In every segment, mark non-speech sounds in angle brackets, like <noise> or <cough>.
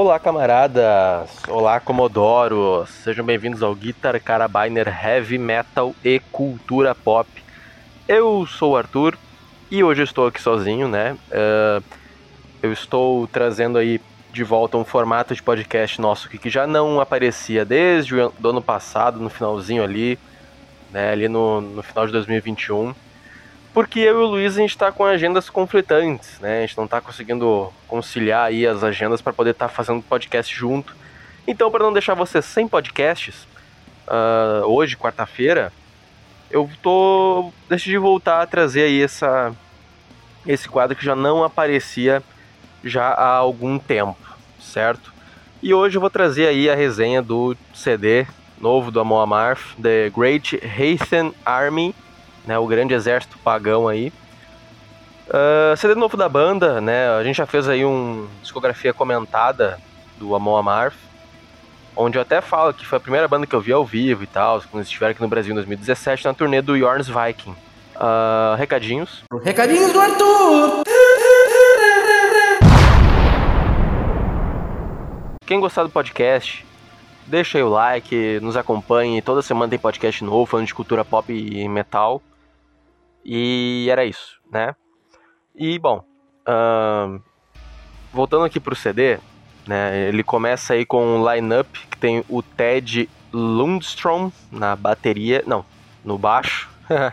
Olá, camaradas! Olá, Comodoros! Sejam bem-vindos ao Guitar Carabiner Heavy Metal e Cultura Pop. Eu sou o Arthur e hoje estou aqui sozinho, né? Uh, eu estou trazendo aí de volta um formato de podcast nosso que já não aparecia desde o ano passado, no finalzinho ali, né? Ali no, no final de 2021 porque eu e o Luiz a gente está com agendas conflitantes, né? A gente não está conseguindo conciliar aí as agendas para poder estar tá fazendo podcast junto. Então, para não deixar você sem podcasts, uh, hoje, quarta-feira, eu tô decidi voltar a trazer aí essa esse quadro que já não aparecia já há algum tempo, certo? E hoje eu vou trazer aí a resenha do CD novo do Amon Amarth, The Great Heathen Army né, o grande exército pagão aí. Uh, CD novo da banda, né, a gente já fez aí uma discografia comentada do Amon Amarth, onde eu até falo que foi a primeira banda que eu vi ao vivo e tal, quando eles estiveram aqui no Brasil em 2017, na turnê do Yorns Viking. Uh, recadinhos. Recadinhos do Arthur! Quem gostar do podcast, deixa aí o like, nos acompanhe. Toda semana tem podcast novo falando de cultura pop e metal. E era isso, né? E bom, uh, voltando aqui pro CD, né? Ele começa aí com um line-up que tem o Ted Lundstrom na bateria, não, no baixo. <laughs>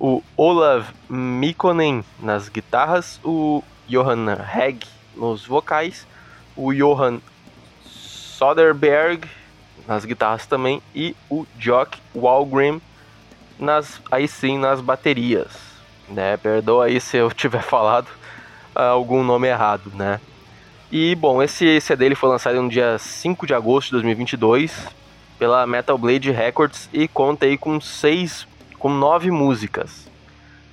o Olav Mikkonen nas guitarras, o Johan Hegg nos vocais, o Johan Soderberg nas guitarras também e o Jock Walgrim nas, aí sim nas baterias, né? Perdoa aí se eu <laughs> tiver falado uh, algum nome errado, né? E bom, esse CD ele foi lançado no dia 5 de agosto de 2022 pela Metal Blade Records e conta aí com seis, com nove músicas.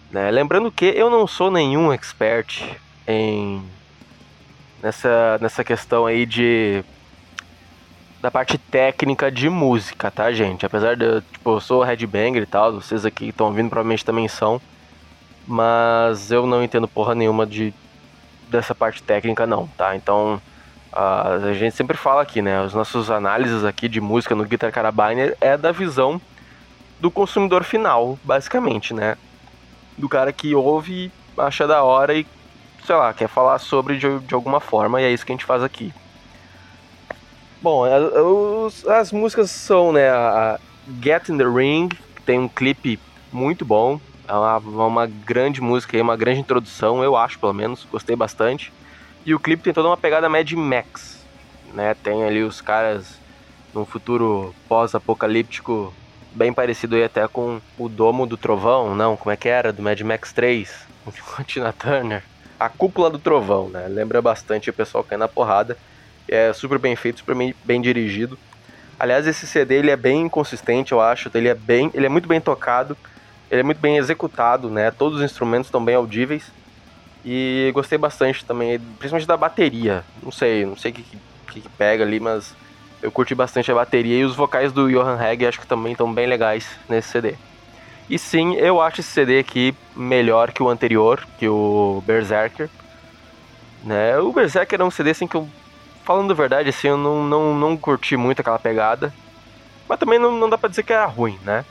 Né? Lembrando que eu não sou nenhum expert em nessa, nessa questão aí de da parte técnica de música, tá, gente? Apesar de, tipo, eu sou headbanger e tal, vocês aqui que estão ouvindo provavelmente também são, mas eu não entendo porra nenhuma de dessa parte técnica não, tá? Então, a gente sempre fala aqui, né, as nossas análises aqui de música no Guitar Carabiner é da visão do consumidor final, basicamente, né? Do cara que ouve, acha da hora e, sei lá, quer falar sobre de, de alguma forma, e é isso que a gente faz aqui. Bom, as, as músicas são, né, a Get in the Ring, que tem um clipe muito bom, é uma, uma grande música, uma grande introdução, eu acho, pelo menos, gostei bastante. E o clipe tem toda uma pegada Mad Max, né, tem ali os caras num futuro pós-apocalíptico bem parecido aí até com o Domo do Trovão, não, como é que era, do Mad Max 3, <laughs> com Tina Turner. A Cúpula do Trovão, né, lembra bastante o pessoal caindo na porrada é super bem feito, super bem, bem dirigido. Aliás, esse CD ele é bem consistente, eu acho. Ele é bem, ele é muito bem tocado, ele é muito bem executado, né? Todos os instrumentos estão bem audíveis. E gostei bastante também, principalmente da bateria. Não sei, não sei o que, que, que, pega ali, mas eu curti bastante a bateria e os vocais do Johan Hegg acho que também estão bem legais nesse CD. E sim, eu acho esse CD aqui melhor que o anterior, que o Berserker. Né? O Berserker é um CD assim que eu falando a verdade, assim, eu não, não, não curti muito aquela pegada. Mas também não, não dá pra dizer que era ruim, né?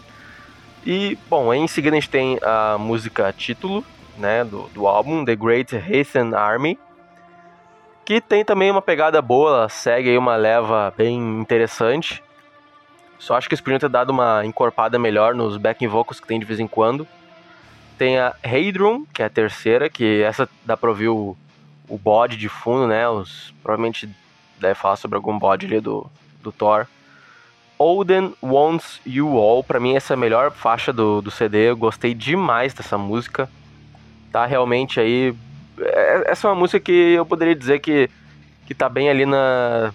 E, bom, em seguida a gente tem a música título, né, do, do álbum, The Great Heathen Army. Que tem também uma pegada boa, ela segue aí uma leva bem interessante. Só acho que eles podiam ter dado uma encorpada melhor nos backing vocals que tem de vez em quando. Tem a Heidrun, que é a terceira, que essa dá pra ouvir o, o bode de fundo, né? Os, provavelmente deve falar sobre algum bode ali do, do Thor. Odin Wants You All, pra mim essa é a melhor faixa do, do CD, eu gostei demais dessa música. Tá realmente aí. É, essa é uma música que eu poderia dizer que, que tá bem ali na.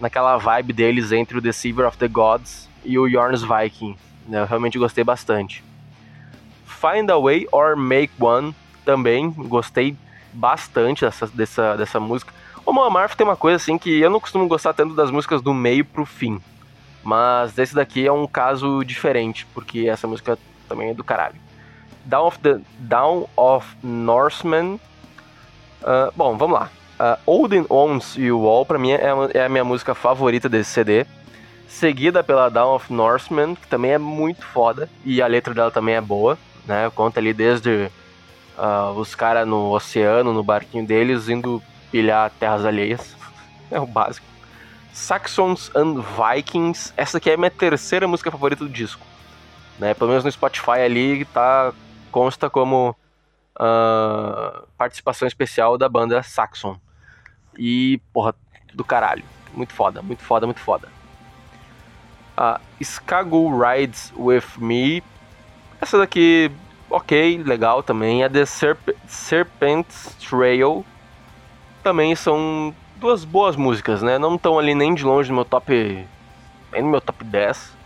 naquela vibe deles entre o Deceiver of the Gods e o Yorn's Viking. Né? Eu realmente gostei bastante. Find a Way or Make One também gostei bastante dessa, dessa, dessa música. O Mon Amarth tem uma coisa assim que eu não costumo gostar tanto das músicas do meio pro fim. Mas esse daqui é um caso diferente, porque essa música também é do caralho. Down of the Down of Norseman. Uh, bom, vamos lá. Uh, Olden Owns You All, pra mim, é, é a minha música favorita desse CD. Seguida pela Down of Norseman, que também é muito foda. E a letra dela também é boa, né? Conta ali desde uh, os caras no oceano, no barquinho deles, indo pilhar terras alheias. é o básico. Saxons and Vikings. Essa aqui é a minha terceira música favorita do disco. Né? Pelo menos no Spotify ali tá, consta como uh, participação especial da banda Saxon. E, porra, do caralho. Muito foda, muito foda, muito foda. Uh, Skago Rides With Me. Essa daqui, ok, legal também. A The Serp Serpent's Trail. Também são duas boas músicas, né? Não estão ali nem de longe no meu top. Nem no meu top 10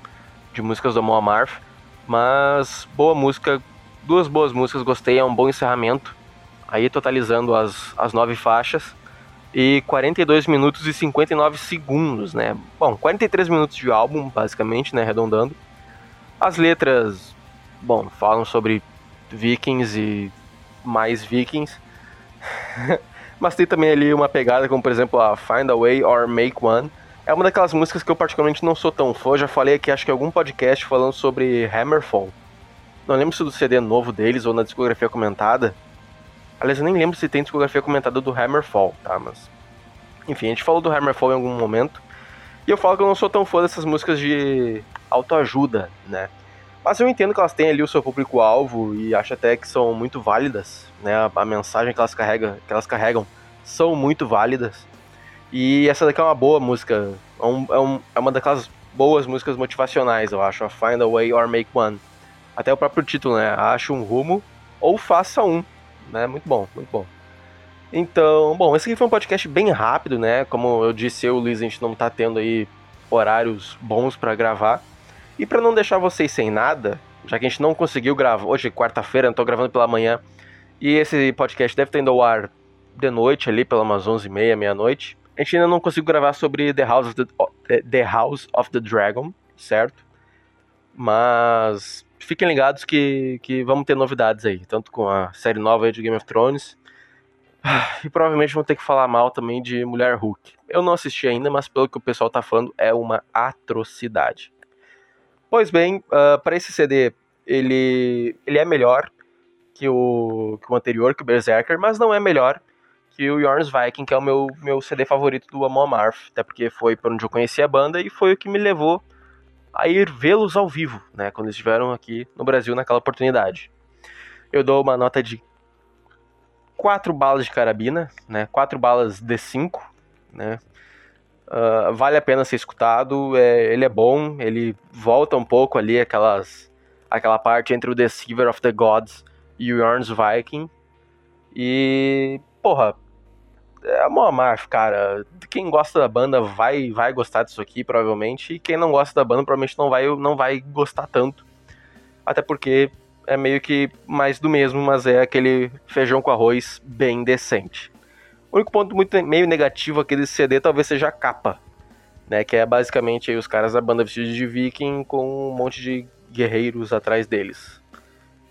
de músicas do Amon. Mas boa música, duas boas músicas, gostei, é um bom encerramento. Aí totalizando as, as nove faixas. E 42 minutos e 59 segundos, né? Bom, 43 minutos de álbum, basicamente, né? Arredondando. As letras, bom, falam sobre vikings e mais vikings. <laughs> Mas tem também ali uma pegada como, por exemplo, a Find a Way or Make One. É uma daquelas músicas que eu particularmente não sou tão fã. Já falei aqui, acho que algum podcast falando sobre Hammerfall. Não lembro se do CD novo deles ou na discografia comentada. Aliás, eu nem lembro se tem discografia comentada do Hammerfall, tá? Mas. Enfim, a gente falou do Hammerfall em algum momento. E eu falo que eu não sou tão fã dessas músicas de autoajuda, né? Mas eu entendo que elas têm ali o seu público-alvo e acho até que são muito válidas, né? A, a mensagem que elas, carrega, que elas carregam são muito válidas. E essa daqui é uma boa música. É, um, é, um, é uma daquelas boas músicas motivacionais, eu acho. A Find a Way or Make One. Até o próprio título, né? Ache um rumo ou faça um. Né? Muito bom, muito bom. Então, bom, esse aqui foi um podcast bem rápido, né? Como eu disse, eu e o Luiz, a gente não tá tendo aí horários bons para gravar. E para não deixar vocês sem nada, já que a gente não conseguiu gravar, hoje quarta-feira, não tô gravando pela manhã, e esse podcast deve estar indo ao ar de noite ali, pela umas 11h30, meia-noite. A gente ainda não conseguiu gravar sobre The House of the, the House of the Dragon, certo? Mas fiquem ligados que, que vamos ter novidades aí, tanto com a série nova de Game of Thrones. <sighs> E provavelmente vão ter que falar mal também de Mulher Hulk. Eu não assisti ainda, mas pelo que o pessoal tá falando, é uma atrocidade. Pois bem, uh, ah, para esse CD, ele, ele é melhor que o, que o anterior, que o Berserker, mas não é melhor que o Jorns Viking, que é o meu, meu CD favorito do Amon Amarth, até porque foi por onde eu conheci a banda e foi o que me levou a ir vê-los ao vivo, né, quando estiveram aqui no Brasil naquela oportunidade. Eu dou uma nota de 4 balas de carabina, né, 4 balas de 5, né, uh, vale a pena ser escutado, é, ele é bom, ele volta um pouco ali aquelas, aquela parte entre o Deceiver of the Gods e o Jorn's Viking, e, porra, é uma marcha, cara. Quem gosta da banda vai vai gostar disso aqui, provavelmente. E quem não gosta da banda, provavelmente não vai, não vai gostar tanto. Até porque é meio que mais do mesmo, mas é aquele feijão com arroz bem decente. O único ponto muito meio negativo aqui desse CD talvez seja a capa. Né, que é basicamente os caras da banda vestidos de viking com um monte de guerreiros atrás deles.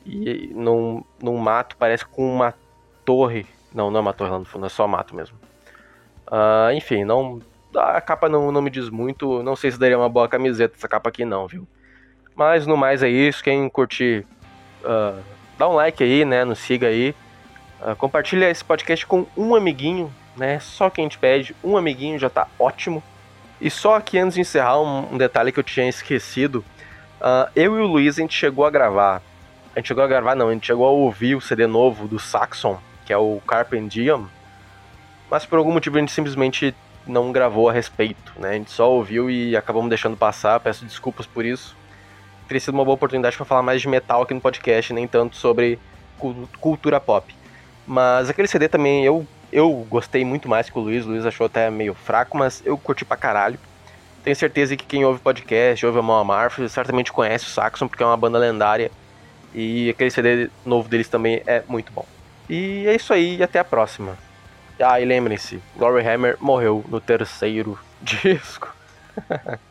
E num, num mato, parece com uma torre não, não é uma torre lá no fundo, é só mato mesmo. Uh, enfim, não. A capa não, não me diz muito. Não sei se daria uma boa camiseta essa capa aqui, não, viu? Mas no mais é isso. Quem curtir, uh, dá um like aí, né? Nos siga aí. Uh, compartilha esse podcast com um amiguinho, né? Só quem te pede, um amiguinho já tá ótimo. E só aqui antes de encerrar, um, um detalhe que eu tinha esquecido. Uh, eu e o Luiz, a gente chegou a gravar. A gente chegou a gravar, não, a gente chegou a ouvir o CD novo do Saxon que é o Carpe Diem, mas por algum motivo a gente simplesmente não gravou a respeito, né? A gente só ouviu e acabamos deixando passar, peço desculpas por isso. Teria sido uma boa oportunidade para falar mais de metal aqui no podcast, nem tanto sobre cultura pop. Mas aquele CD também eu, eu gostei muito mais que o Luiz, o Luiz achou até meio fraco, mas eu curti pra caralho. Tenho certeza que quem ouve podcast, ouve a Mão Amarth, certamente conhece o Saxon, porque é uma banda lendária. E aquele CD novo deles também é muito bom. E é isso aí, e até a próxima. Ah, e lembrem-se, Glory Hammer morreu no terceiro <laughs> disco. <laughs>